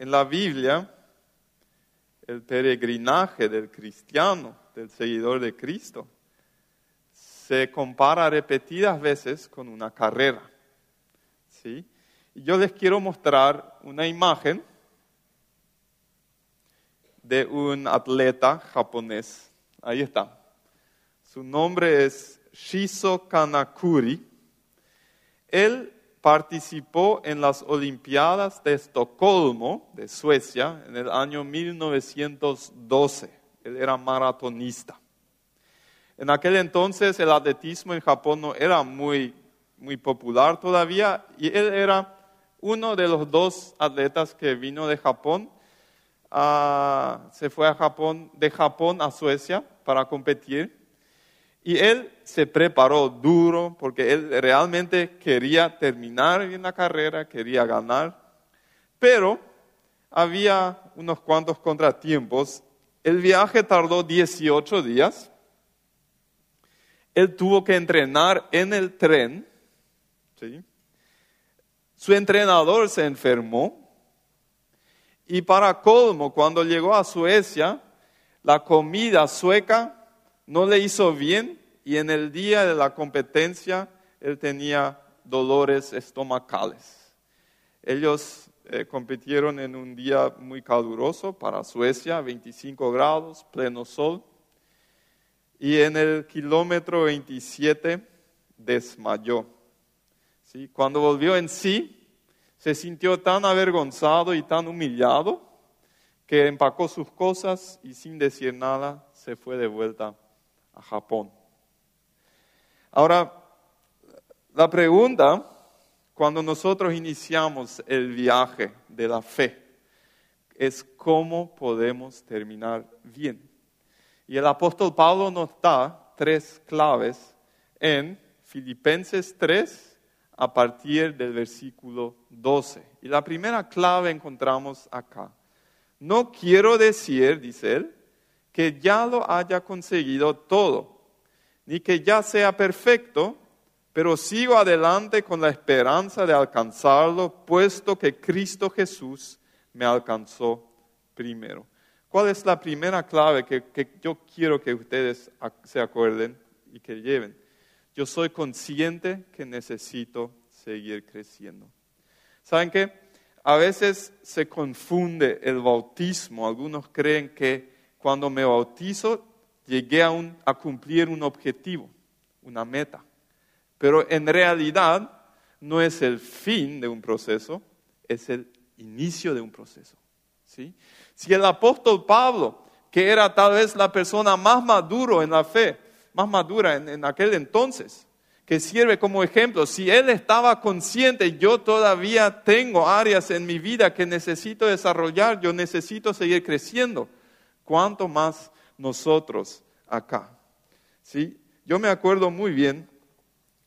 en la Biblia, el peregrinaje del cristiano, del seguidor de Cristo, se compara repetidas veces con una carrera. ¿sí? Y yo les quiero mostrar una imagen de un atleta japonés. Ahí está. Su nombre es Shizo Kanakuri. Él participó en las Olimpiadas de Estocolmo, de Suecia, en el año 1912. Él era maratonista. En aquel entonces el atletismo en Japón no era muy, muy popular todavía y él era uno de los dos atletas que vino de Japón. Ah, se fue a Japón, de Japón a Suecia para competir y él se preparó duro porque él realmente quería terminar bien la carrera, quería ganar, pero había unos cuantos contratiempos. El viaje tardó 18 días. Él tuvo que entrenar en el tren. Su entrenador se enfermó. Y para colmo, cuando llegó a Suecia, la comida sueca no le hizo bien y en el día de la competencia él tenía dolores estomacales. Ellos eh, compitieron en un día muy caluroso para Suecia, 25 grados, pleno sol, y en el kilómetro 27 desmayó. Cuando volvió en sí, se sintió tan avergonzado y tan humillado que empacó sus cosas y sin decir nada se fue de vuelta a Japón. Ahora, la pregunta, cuando nosotros iniciamos el viaje de la fe, es cómo podemos terminar bien. Y el apóstol Pablo nos da tres claves en Filipenses 3 a partir del versículo 12. Y la primera clave encontramos acá. No quiero decir, dice él, que ya lo haya conseguido todo, ni que ya sea perfecto, pero sigo adelante con la esperanza de alcanzarlo, puesto que Cristo Jesús me alcanzó primero. ¿Cuál es la primera clave que, yo quiero que ustedes se acuerden y que lleven? Yo soy consciente que necesito seguir creciendo. ¿Saben qué? A veces se confunde el bautismo. Algunos creen que cuando me bautizo llegué a, a cumplir un objetivo, una meta. Pero en realidad no es el fin de un proceso, es el inicio de un proceso. ¿sí? Si el apóstol Pablo, que era tal vez la persona más maduro en la fe, más madura en, en aquel entonces, que sirve como ejemplo. Si él estaba consciente, yo todavía tengo áreas en mi vida que necesito desarrollar, yo necesito seguir creciendo. ¿Cuánto más nosotros acá? ¿Sí? Yo me acuerdo muy bien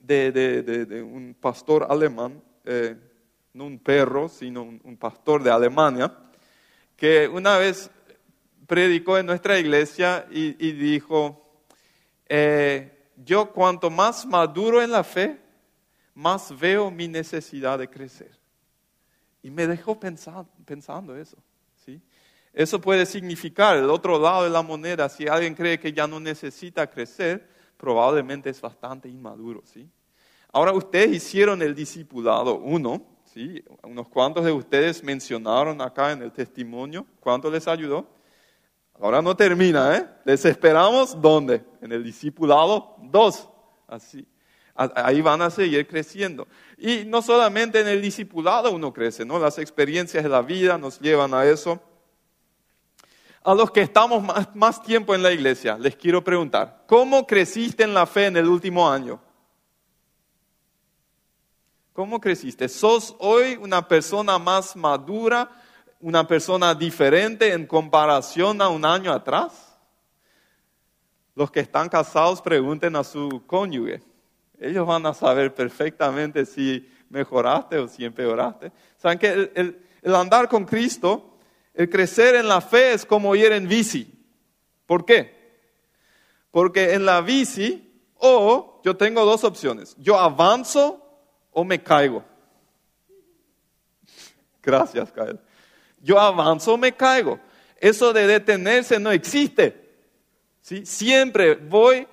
de, un pastor alemán, eh, no un perro, sino un, pastor de Alemania, que una vez predicó en nuestra iglesia y, dijo, eh, yo cuanto más maduro en la fe, más veo mi necesidad de crecer. Y me dejó pensando, pensando eso. Eso puede significar el otro lado de la moneda. Si alguien cree que ya no necesita crecer, probablemente es bastante inmaduro. ¿sí? Ahora ustedes hicieron el discipulado uno. ¿sí? Unos cuantos de ustedes mencionaron acá en el testimonio. ¿Cuánto les ayudó? Ahora no termina, ¿eh? Les esperamos, ¿dónde? En el discipulado 2. Así. Ahí van a seguir creciendo. Y no solamente en el discipulado uno crece, ¿no? Las experiencias de la vida nos llevan a eso. A los que estamos más, tiempo en la iglesia, les quiero preguntar, ¿cómo creciste en la fe en el último año? ¿Cómo creciste? ¿Sos hoy una persona más madura? una persona diferente en comparación a un año atrás? Los que están casados pregunten a su cónyuge. Ellos van a saber perfectamente si mejoraste o si empeoraste. Saben que el, el andar con Cristo, el crecer en la fe es como ir en bici. ¿Por qué? Porque en la bici, o yo tengo dos opciones. Yo avanzo o me caigo. Gracias, Kyle. Yo avanzo o me caigo. Eso de detenerse no existe. Siempre voy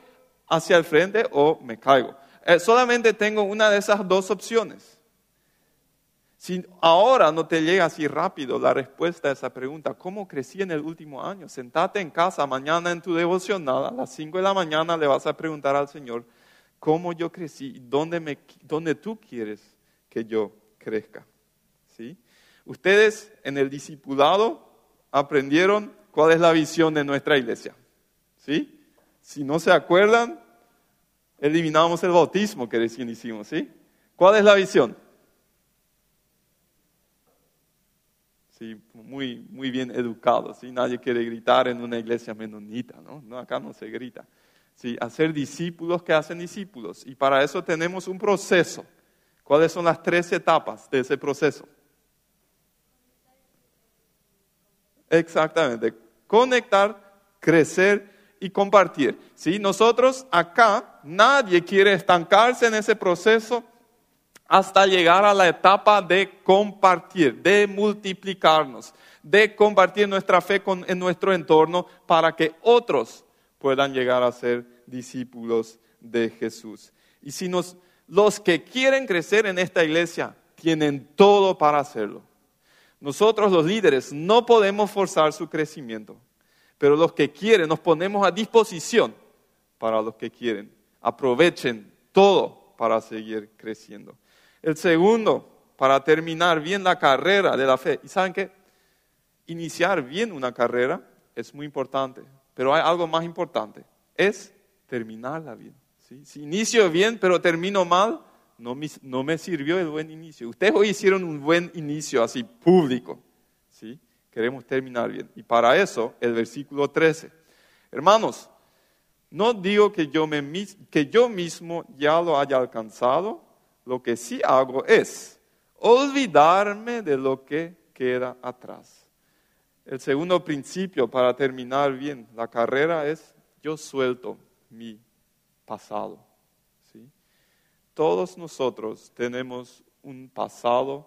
hacia el frente o me caigo. Eh, solamente tengo una de esas dos opciones. Si ahora no te llega así rápido la respuesta a esa pregunta, ¿cómo crecí en el último año? Sentate en casa mañana en tu devocional, a las 5 de la mañana le vas a preguntar al Señor, ¿cómo yo crecí? ¿Dónde, me, dónde tú quieres que yo crezca? ¿Sí? Ustedes en el discipulado aprendieron cuál es la visión de nuestra iglesia. ¿Sí? Si no se acuerdan, eliminamos el bautismo que recién hicimos. ¿Sí? ¿Cuál es la visión? Muy, muy bien educados. Nadie quiere gritar en una iglesia menonita, ¿no? no acá no se grita. ¿sí? Hacer discípulos que hacen discípulos. Y para eso tenemos un proceso. ¿Cuáles son las tres etapas de ese proceso? Exactamente. Conectar, crecer y compartir. ¿sí? Nosotros acá, nadie quiere estancarse en ese proceso hasta llegar a la etapa de compartir, de multiplicarnos, de compartir nuestra fe en nuestro entorno para que otros puedan llegar a ser discípulos de Jesús. Y si nos, los que quieren crecer en esta iglesia tienen todo para hacerlo. Nosotros los líderes no podemos forzar su crecimiento, pero los que quieren nos ponemos a disposición para los que quieren. Aprovechen todo para seguir creciendo. El segundo, para terminar bien la carrera de la fe. ¿Y saben qué? Iniciar bien una carrera es muy importante, pero hay algo más importante, es terminarla bien. Si inicio bien, pero termino mal, no me, no me, sirvió el buen inicio. Ustedes hoy hicieron un buen inicio así público. ¿sí? Queremos terminar bien. Y para eso, el versículo 13. Hermanos, no digo que yo, me, que yo mismo ya lo haya alcanzado, lo que sí hago es olvidarme de lo que queda atrás. El segundo principio para terminar bien la carrera es yo suelto mi pasado. ¿sí? Todos nosotros tenemos un pasado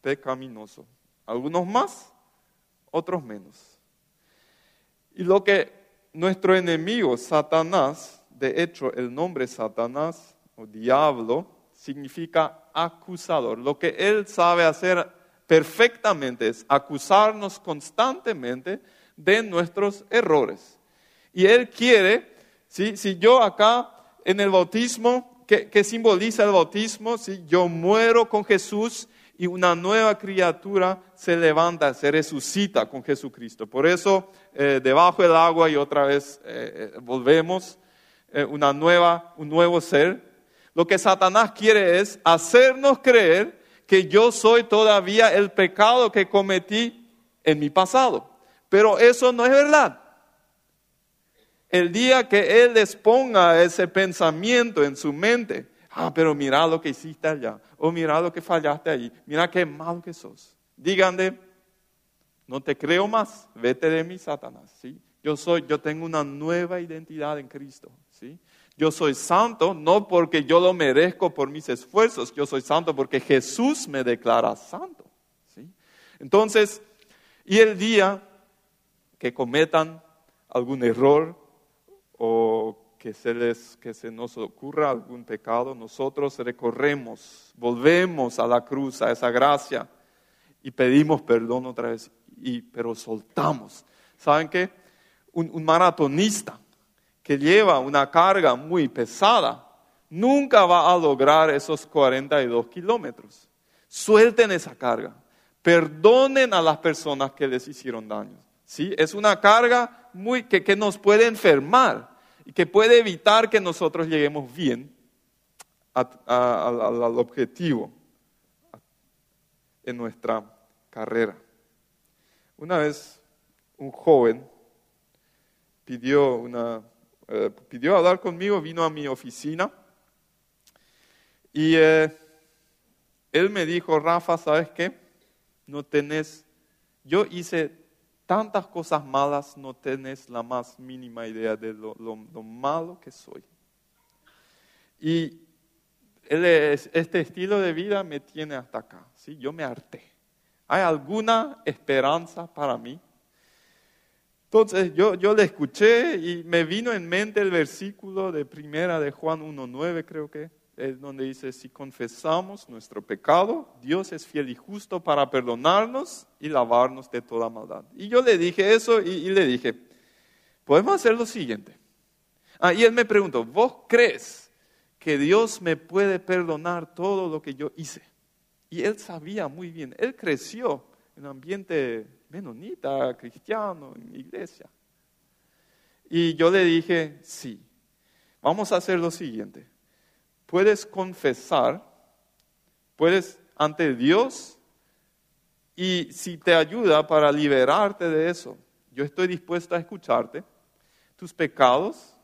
pecaminoso. Algunos más, otros menos. Y lo que nuestro enemigo, Satanás, de hecho el nombre Satanás o diablo, significa acusador. Lo que él sabe hacer perfectamente es acusarnos constantemente de nuestros errores. Y él quiere, si yo acá en el bautismo, que, simboliza el bautismo, si yo muero con Jesús y una nueva criatura se levanta, se resucita con Jesucristo. Por eso, eh, debajo del agua y otra vez eh, eh, volvemos, una nueva, un nuevo ser, lo que Satanás quiere es hacernos creer que yo soy todavía el pecado que cometí en mi pasado. Pero eso no es verdad. El día que Él les ponga ese pensamiento en su mente, ah, pero mira lo que hiciste allá, o mira lo que fallaste allí, mira qué mal que sos. Díganle, no te creo más, vete de mí, Satanás. ¿sí? Yo soy, yo tengo una nueva identidad en Cristo. ¿sí? Yo soy santo no porque yo lo merezco por mis esfuerzos, yo soy santo porque Jesús me declara santo. ¿sí? Entonces, y el día que cometan algún error o que se, les, que se nos ocurra algún pecado, nosotros recorremos, volvemos a la cruz, a esa gracia y pedimos perdón otra vez, y, pero soltamos. ¿Saben qué? un maratonista que lleva una carga muy pesada, nunca va a lograr esos 42 kilómetros. Suelten esa carga. Perdonen a las personas que les hicieron daño. ¿Sí? Es una carga muy, que, que nos puede enfermar y que puede evitar que nosotros lleguemos bien al objetivo en nuestra carrera. Una vez un joven pidió una eh, pidió hablar conmigo, vino a mi oficina y eh, él me dijo, Rafa, ¿sabes qué? No tenés, yo hice tantas cosas malas, no tenés la más mínima idea de lo, malo que soy. Y este estilo de vida me tiene hasta acá, ¿sí? Yo me harté. ¿Hay alguna esperanza para mí? Entonces yo, yo le escuché y me vino en mente el versículo de primera de Juan 1.9, creo que, es donde dice, si confesamos nuestro pecado, Dios es fiel y justo para perdonarnos y lavarnos de toda maldad. Y yo le dije eso y, le dije, podemos hacer lo siguiente. Ah, y él me preguntó, ¿vos crees que Dios me puede perdonar todo lo que yo hice? Y él sabía muy bien, él creció en un ambiente menonita, cristiano, en iglesia. Y yo le dije, sí, vamos a hacer lo siguiente. Puedes confesar, puedes ante Dios, y si te ayuda para liberarte de eso, yo estoy dispuesto a escucharte, tus pecados,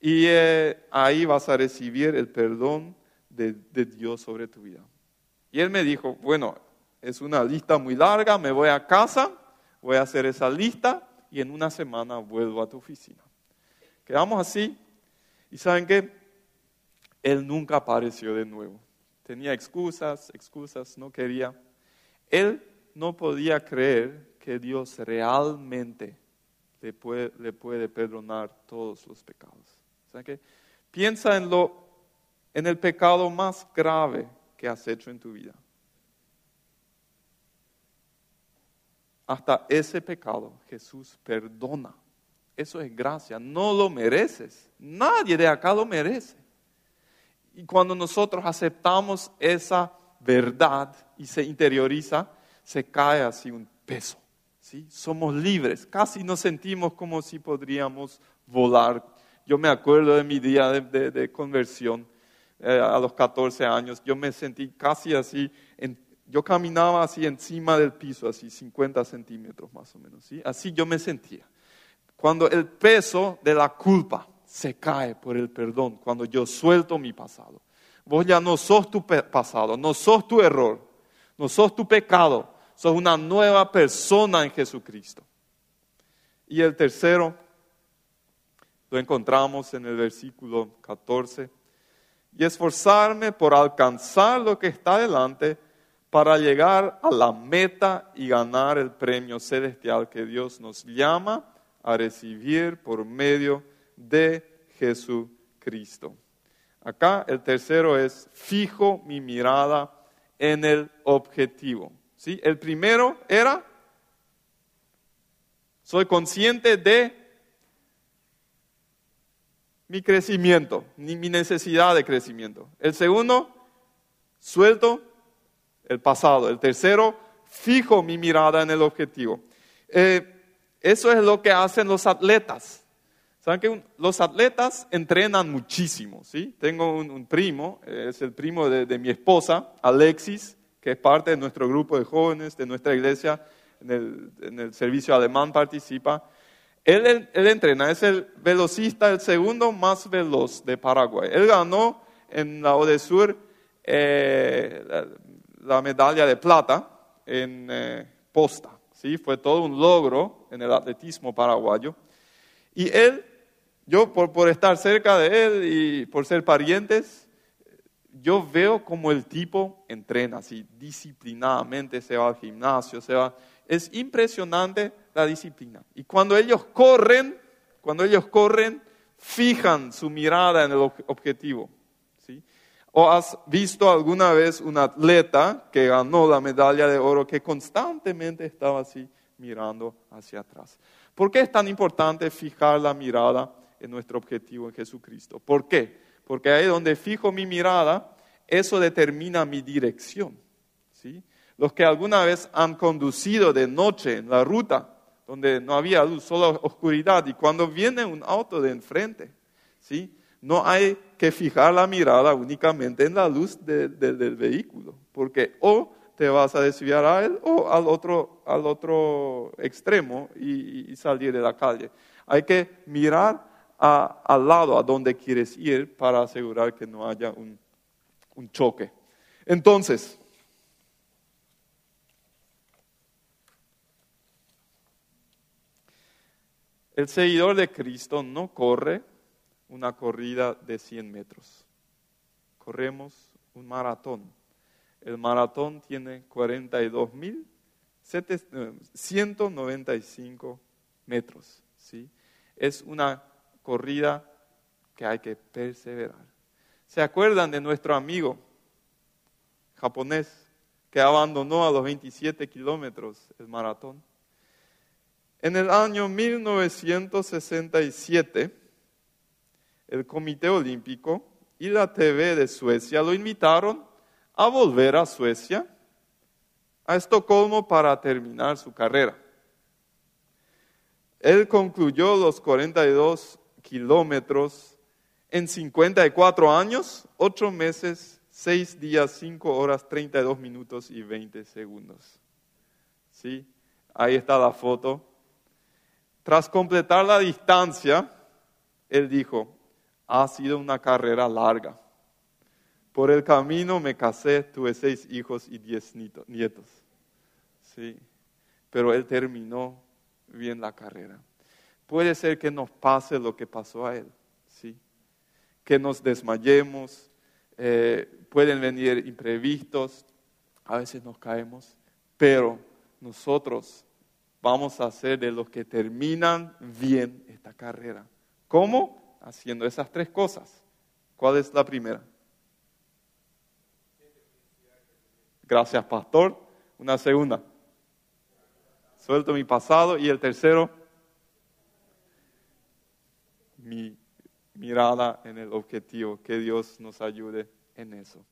y eh, ahí vas a recibir el perdón de Dios sobre tu vida. Y él me dijo, bueno, es una lista muy larga, me voy a casa, voy a hacer esa lista y en una semana vuelvo a tu oficina. Quedamos así y saben qué, él nunca apareció de nuevo. Tenía excusas, excusas, no quería. Él no podía creer que Dios realmente le puede, perdonar todos los pecados. ¿Saben qué? Piensa en, lo, en el pecado más grave que has hecho en tu vida. Hasta ese pecado Jesús perdona. Eso es gracia, no lo mereces. Nadie de acá lo merece. Y cuando nosotros aceptamos esa verdad y se interioriza, se cae así un peso. ¿sí? Somos libres, casi nos sentimos como si podríamos volar. Yo me acuerdo de mi día de, conversión eh, a los 14 años, yo me sentí casi así en yo caminaba así encima del piso, así 50 centímetros más o menos, ¿sí? Así yo me sentía. Cuando el peso de la culpa se cae por el perdón, cuando yo suelto mi pasado. Vos ya no sos tu pasado, no sos tu error, no sos tu pecado, sos una nueva persona en Jesucristo. Y el tercero lo encontramos en el versículo 14. Y esforzarme por alcanzar lo que está delante para llegar a la meta y ganar el premio celestial que Dios nos llama a recibir por medio de Jesucristo. Acá el tercero es fijo mi mirada en el objetivo. ¿Sí? El primero era, soy consciente de mi crecimiento, mi necesidad de crecimiento. El segundo, suelto el pasado. El tercero, fijo mi mirada en el objetivo. Eh, eso es lo que hacen los atletas. Saben que los atletas entrenan muchísimo, ¿sí? Tengo un, primo, es el primo de, mi esposa, Alexis, que es parte de nuestro grupo de jóvenes, de nuestra iglesia, en el, servicio alemán participa. Él, él, entrena, es el velocista, el segundo más veloz de Paraguay. Él ganó en la Odesur eh, la medalla de plata en eh, posta. ¿sí? Fue todo un logro en el atletismo paraguayo. Y él, yo por, por estar cerca de él y por ser parientes, yo veo como el tipo entrena así disciplinadamente, se va al gimnasio, se va. Es impresionante la disciplina. Y cuando ellos corren, cuando ellos corren, fijan su mirada en el objetivo. ¿O has visto alguna vez un atleta que ganó la medalla de oro que constantemente estaba así mirando hacia atrás? ¿Por qué es tan importante fijar la mirada en nuestro objetivo en Jesucristo? ¿Por qué? Porque ahí donde fijo mi mirada, eso determina mi dirección. ¿sí? Los que alguna vez han conducido de noche en la ruta, donde no había luz, solo oscuridad, y cuando viene un auto de enfrente, ¿sí? No hay que fijar la mirada únicamente en la luz del vehículo, porque o te vas a desviar a él o al otro, al otro extremo y, salir de la calle. Hay que mirar al lado a donde quieres ir para asegurar que no haya un, un choque. Entonces, el seguidor de Cristo no corre una corrida de 100 metros. Corremos un maratón. El maratón tiene 42.195 eh, metros. ¿sí? Es una corrida que hay que perseverar. ¿Se acuerdan de nuestro amigo japonés que abandonó a los 27 kilómetros el maratón? En el año 1967, el Comité Olímpico y la TV de Suecia lo invitaron a volver a Suecia, a Estocolmo, para terminar su carrera. Él concluyó los 42 kilómetros en 54 años, 8 meses, 6 días, 5 horas, 32 minutos y 20 segundos. ¿Sí? Ahí está la foto. Tras completar la distancia, él dijo, ha sido una carrera larga. Por el camino me casé, tuve seis hijos y diez nietos. Sí, pero él terminó bien la carrera. Puede ser que nos pase lo que pasó a él, sí, que nos desmayemos, eh, pueden venir imprevistos, a veces nos caemos, pero nosotros vamos a ser de los que terminan bien esta carrera. ¿Cómo? Haciendo esas tres cosas. ¿Cuál es la primera? Gracias, pastor. Una segunda. Suelto mi pasado. Y el tercero, mi mirada en el objetivo. Que Dios nos ayude en eso.